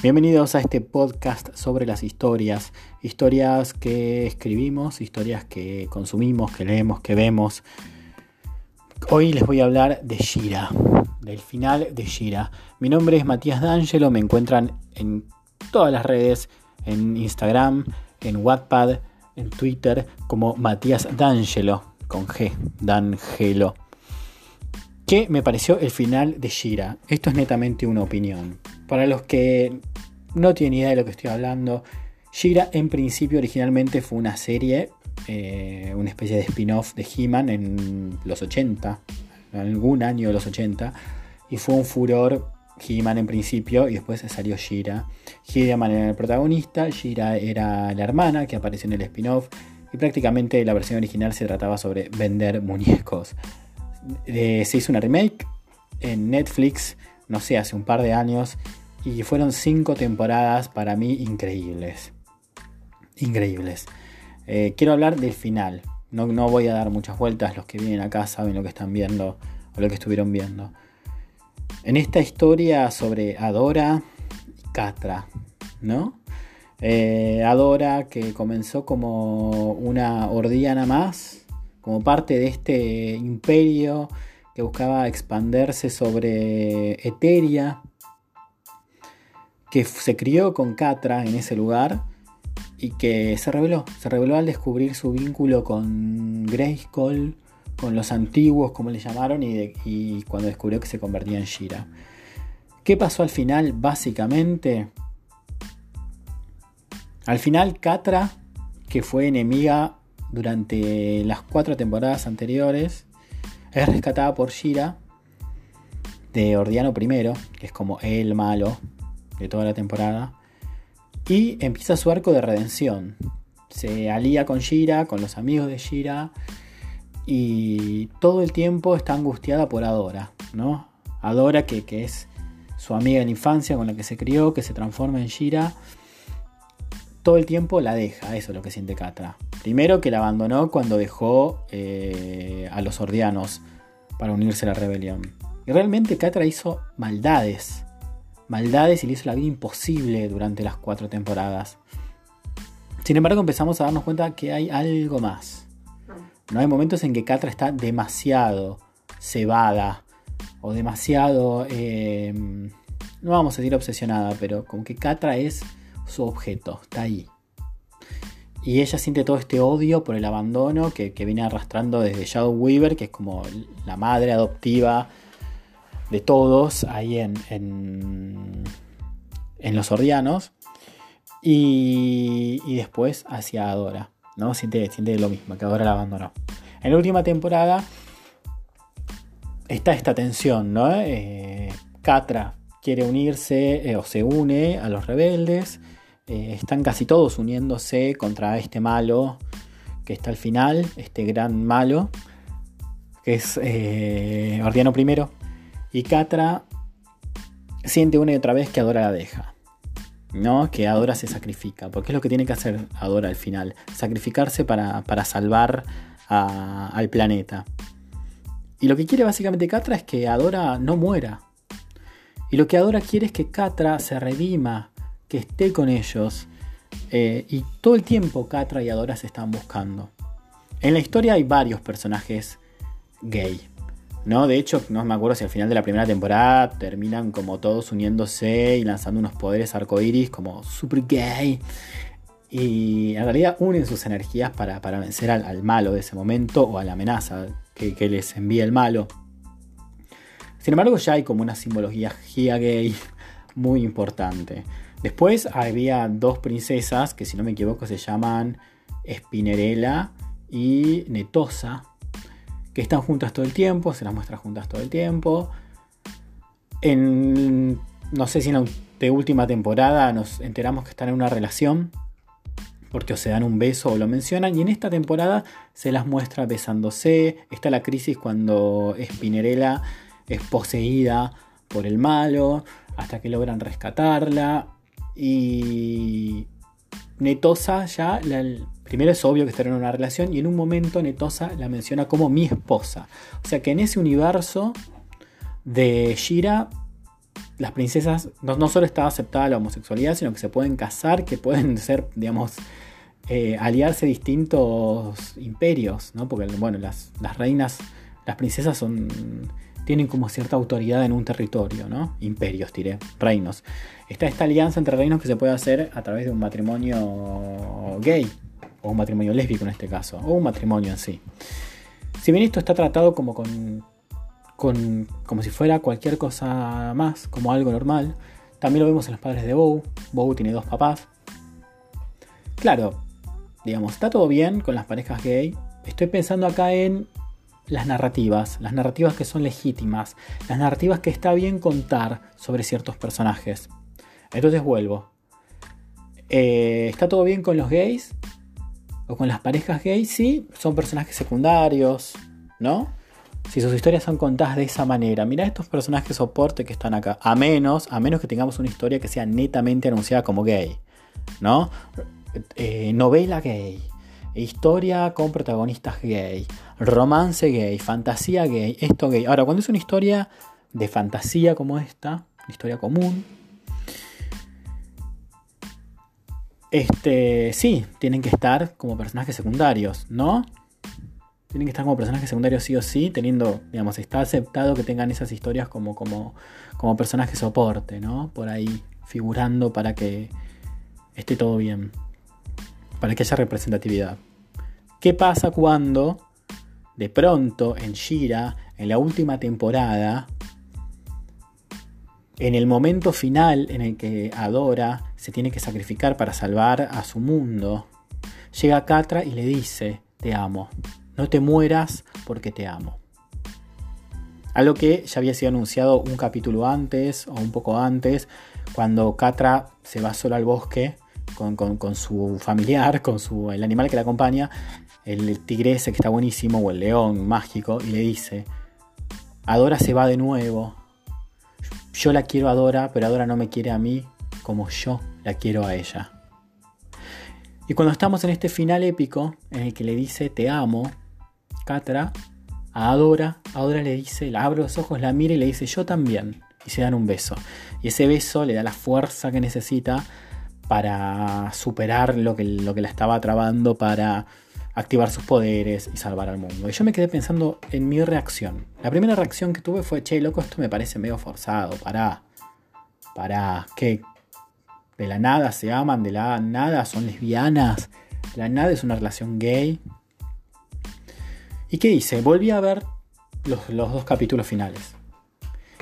Bienvenidos a este podcast sobre las historias, historias que escribimos, historias que consumimos, que leemos, que vemos. Hoy les voy a hablar de Shira, del final de Shira. Mi nombre es Matías D'Angelo, me encuentran en todas las redes, en Instagram, en Wattpad, en Twitter, como Matías D'Angelo, con G, D'Angelo. ¿Qué me pareció el final de Shira? Esto es netamente una opinión. Para los que no tienen idea de lo que estoy hablando, Shira en principio originalmente fue una serie, eh, una especie de spin-off de He-Man en los 80, en algún año de los 80, y fue un furor He-Man en principio y después salió Shira. He-Man era el protagonista, Shira era la hermana que apareció en el spin-off y prácticamente la versión original se trataba sobre vender muñecos se hizo una remake en Netflix, no sé, hace un par de años, y fueron cinco temporadas para mí increíbles. Increíbles. Eh, quiero hablar del final. No, no, voy a dar muchas vueltas, los que vienen acá saben lo que están viendo o lo que estuvieron viendo. En esta historia sobre Adora y Catra, ¿no? Eh, Adora que comenzó como una ordiana más, como parte de este imperio que buscaba expanderse sobre Eteria, que se crió con Catra en ese lugar y que se reveló, se reveló al descubrir su vínculo con Grayskull, con los antiguos, como le llamaron, y, y cuando descubrió que se convertía en Shira. ¿Qué pasó al final? Básicamente, al final Catra, que fue enemiga durante las cuatro temporadas anteriores. Es rescatada por Shira de Ordiano I, que es como el malo de toda la temporada. Y empieza su arco de redención. Se alía con Shira, con los amigos de Shira. Y todo el tiempo está angustiada por Adora, ¿no? Adora, que, que es su amiga de la infancia con la que se crió, que se transforma en Shira todo el tiempo la deja, eso es lo que siente Catra. Primero que la abandonó cuando dejó eh, a los ordianos para unirse a la rebelión. Y realmente Catra hizo maldades, maldades y le hizo la vida imposible durante las cuatro temporadas. Sin embargo empezamos a darnos cuenta que hay algo más. No hay momentos en que Catra está demasiado cebada o demasiado, eh, no vamos a decir obsesionada, pero como que Catra es su objeto, está ahí. Y ella siente todo este odio por el abandono que, viene arrastrando desde Shadow Weaver, que es como la madre adoptiva de todos ahí en, en, los Ordianos. Y, después hacia Adora. ¿no? Siente, siente lo mismo, que Adora la abandonó. En la última temporada está esta tensión, ¿no? Eh, Catra quiere unirse eh, o se une a los rebeldes eh, están casi todos uniéndose contra este malo que está al final, este gran malo, que es eh, Ordiano I. Y Catra siente una y otra vez que Adora la deja. ¿no? Que Adora se sacrifica, porque es lo que tiene que hacer Adora al final, sacrificarse para, salvar al planeta. Y lo que quiere básicamente Catra es que Adora no muera. Y lo que Adora quiere es que Catra se redima, que esté con ellos. Eh, y todo el tiempo Catra y Adora se están buscando. En la historia hay varios personajes gay. ¿no? De hecho, no me acuerdo si al final de la primera temporada terminan como todos uniéndose y lanzando unos poderes arcoiris como super gay. Y en realidad unen sus energías para, vencer al, malo de ese momento o a la amenaza que, que, les envía el malo. Sin embargo, ya hay como una simbología gay muy importante. Después había dos princesas que si no me equivoco se llaman Spinerella y Netosa, que están juntas todo el tiempo, se las muestra juntas todo el tiempo. No sé si en la última temporada nos enteramos que están en una relación, porque o se dan un beso o lo mencionan, y en esta temporada se las muestra besándose. Está la crisis cuando Spinerella es poseída por el malo, hasta que logran rescatarla. Y Netosa ya, primero es obvio que están en una relación y en un momento Netosa la menciona como mi esposa. O sea que en ese universo de Shira las princesas no, solo está aceptada la homosexualidad, sino que se pueden casar, que pueden ser, digamos, eh, aliarse distintos imperios, ¿no? Porque, bueno, las reinas, las princesas son tienen como cierta autoridad en un territorio, ¿no? Imperios, diré, reinos. Está esta alianza entre reinos que se puede hacer a través de un matrimonio gay, o un matrimonio lésbico en este caso, o un matrimonio en sí. Si bien esto está tratado como con como si fuera cualquier cosa más, como algo normal. También lo vemos en los padres de Bow. Bow tiene dos papás. Claro, digamos, está todo bien con las parejas gay. Estoy pensando acá en las narrativas, las narrativas que son legítimas, las narrativas que está bien contar sobre ciertos personajes. Entonces vuelvo. Eh, ¿Está todo bien con los gays? ¿O con las parejas gays? Sí, son personajes secundarios, ¿no? si sus historias son contadas de esa manera, mira estos personajes soporte que están acá, a menos, a menos que tengamos una historia que sea netamente anunciada como gay, ¿no? Eh, novela gay, historia con protagonistas gay, romance gay, fantasía gay, esto gay. Ahora, cuando es una historia de fantasía como esta, historia común, este, sí, tienen que estar como personajes secundarios, ¿no? tienen que estar como personajes secundarios sí o sí, teniendo, digamos, está aceptado que tengan esas historias como, como, como personaje soporte, ¿no? Por ahí figurando para que esté todo bien, para que haya representatividad. ¿Qué pasa cuando de pronto en Shira, en la última temporada, en el momento final en el que Adora se tiene que sacrificar para salvar a su mundo, llega Katra y le dice, te amo. No te mueras porque te amo. Algo que ya había sido anunciado un capítulo antes o un poco antes, cuando Catra se va solo al bosque con, su familiar, con su, el animal que la acompaña, el tigre ese que está buenísimo, o el león mágico, y le dice, Adora se va de nuevo. Yo la quiero a Adora, pero Adora no me quiere a mí como yo la quiero a ella. Y cuando estamos en este final épico, en el que le dice te amo, Catra a Adora. Adora le dice, la abre los ojos, la mira y le dice, yo también. Y se dan un beso. Y ese beso le da la fuerza que necesita para superar lo que, lo que la estaba trabando, para activar sus poderes y salvar al mundo. Y yo me quedé pensando en mi reacción. La primera reacción que tuve fue, che, loco, esto me parece medio forzado, para para que de la nada se aman, de la nada son lesbianas, de la nada es una relación gay. ¿Y qué hice? Volví a ver los, dos capítulos finales.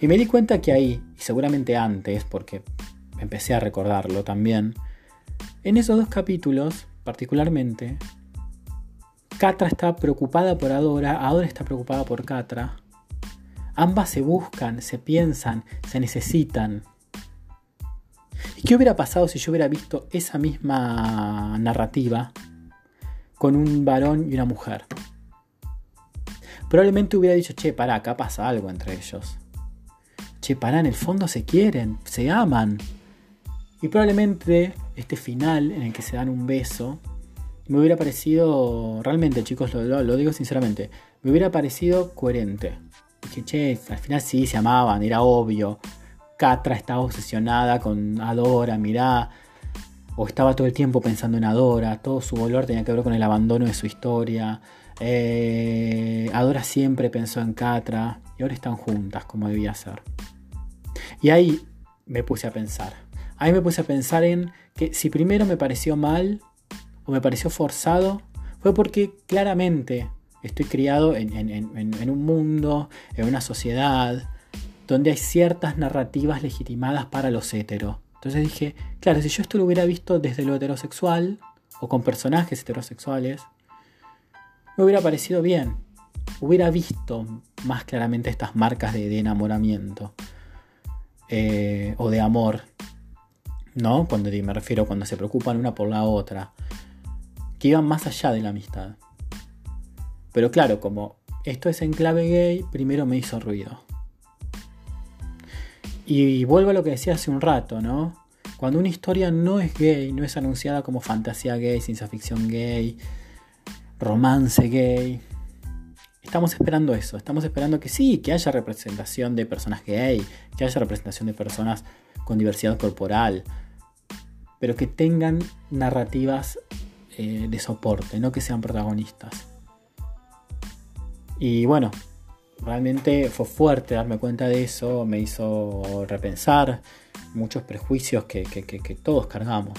Y me di cuenta que ahí, y seguramente antes, porque empecé a recordarlo también, en esos dos capítulos, particularmente, Catra está preocupada por Adora, Adora está preocupada por Catra. Ambas se buscan, se piensan, se necesitan. ¿Y qué hubiera pasado si yo hubiera visto esa misma narrativa con un varón y una mujer? probablemente hubiera dicho, che, pará, acá pasa algo entre ellos. Che, pará, en el fondo se quieren, se aman. Y probablemente este final en el que se dan un beso, me hubiera parecido, realmente chicos, lo, digo sinceramente, me hubiera parecido coherente. Dije, che, al final sí se amaban, era obvio. Catra estaba obsesionada con Adora, mirá. O estaba todo el tiempo pensando en Adora, todo su dolor tenía que ver con el abandono de su historia. Eh, Adora siempre pensó en Catra y ahora están juntas como debía ser. Y ahí me puse a pensar. Ahí me puse a pensar en que si primero me pareció mal o me pareció forzado, fue porque claramente estoy criado en, un mundo, en una sociedad, donde hay ciertas narrativas legitimadas para los heteros. Entonces dije, claro, si yo esto lo hubiera visto desde lo heterosexual o con personajes heterosexuales, me hubiera parecido bien. Hubiera visto más claramente estas marcas de, enamoramiento eh, o de amor, ¿no? Cuando me refiero cuando se preocupan una por la otra, que iban más allá de la amistad. Pero claro, como esto es en clave gay, primero me hizo ruido. Y vuelvo a lo que decía hace un rato, ¿no? Cuando una historia no es gay, no es anunciada como fantasía gay, ciencia ficción gay, romance gay. estamos esperando eso, estamos esperando que sí, que haya representación de personas gay, que haya representación de personas con diversidad corporal, pero que tengan narrativas eh, de soporte, no que sean protagonistas. Y bueno, realmente fue fuerte darme cuenta de eso, me hizo repensar muchos prejuicios que, todos cargamos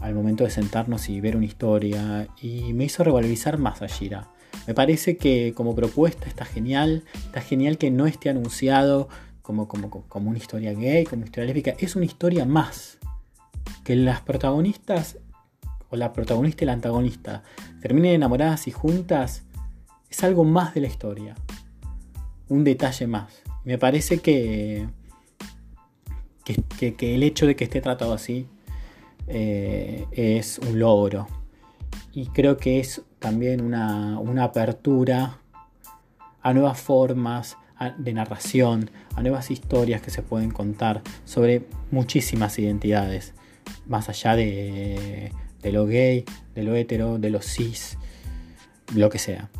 al momento de sentarnos y ver una historia y me hizo revalorizar más a Shira. Me parece que como propuesta está genial, está genial que no esté anunciado como, como, como una historia gay, como una historia lésbica, es una historia más. Que las protagonistas, o la protagonista y la antagonista, terminen enamoradas y juntas, es algo más de la historia un detalle más. Me parece que, que, el hecho de que esté tratado así eh, es un logro. Y creo que es también una, apertura a nuevas formas de narración, a nuevas historias que se pueden contar sobre muchísimas identidades, más allá de, de lo gay, de lo hetero, de lo cis, lo que sea.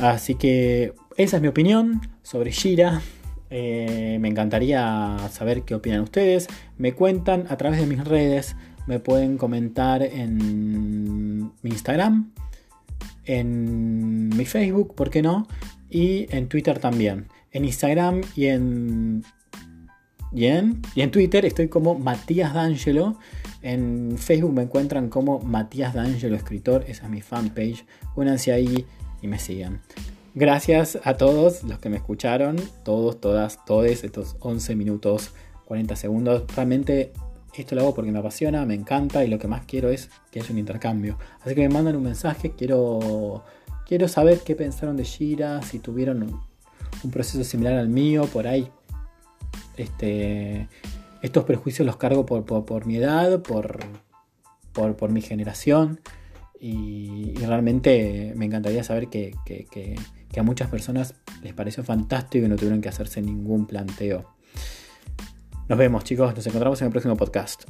Así que esa es mi opinión sobre Shira. Eh, me encantaría saber qué opinan ustedes. Me cuentan a través de mis redes. Me pueden comentar en mi Instagram, en mi Facebook, ¿por qué no? Y en Twitter también. En Instagram y en, y en, y en Twitter estoy como Matías D'Angelo. En Facebook me encuentran como Matías D'Angelo Escritor. Esa es mi fanpage. Únanse ahí y me sigan. Gracias a todos los que me escucharon, todos, todas, todos estos 11 minutos 40 segundos. Realmente esto lo hago porque me apasiona, me encanta y lo que más quiero es que haya un intercambio. Así que me mandan un mensaje, quiero, quiero saber qué pensaron de Shira, si tuvieron un, proceso similar al mío, por ahí. Este, estos prejuicios los cargo por, mi edad, por, mi generación. Y, realmente me encantaría saber que que a muchas personas les pareció fantástico y no tuvieron que hacerse ningún planteo. Nos vemos chicos, nos encontramos en el próximo podcast.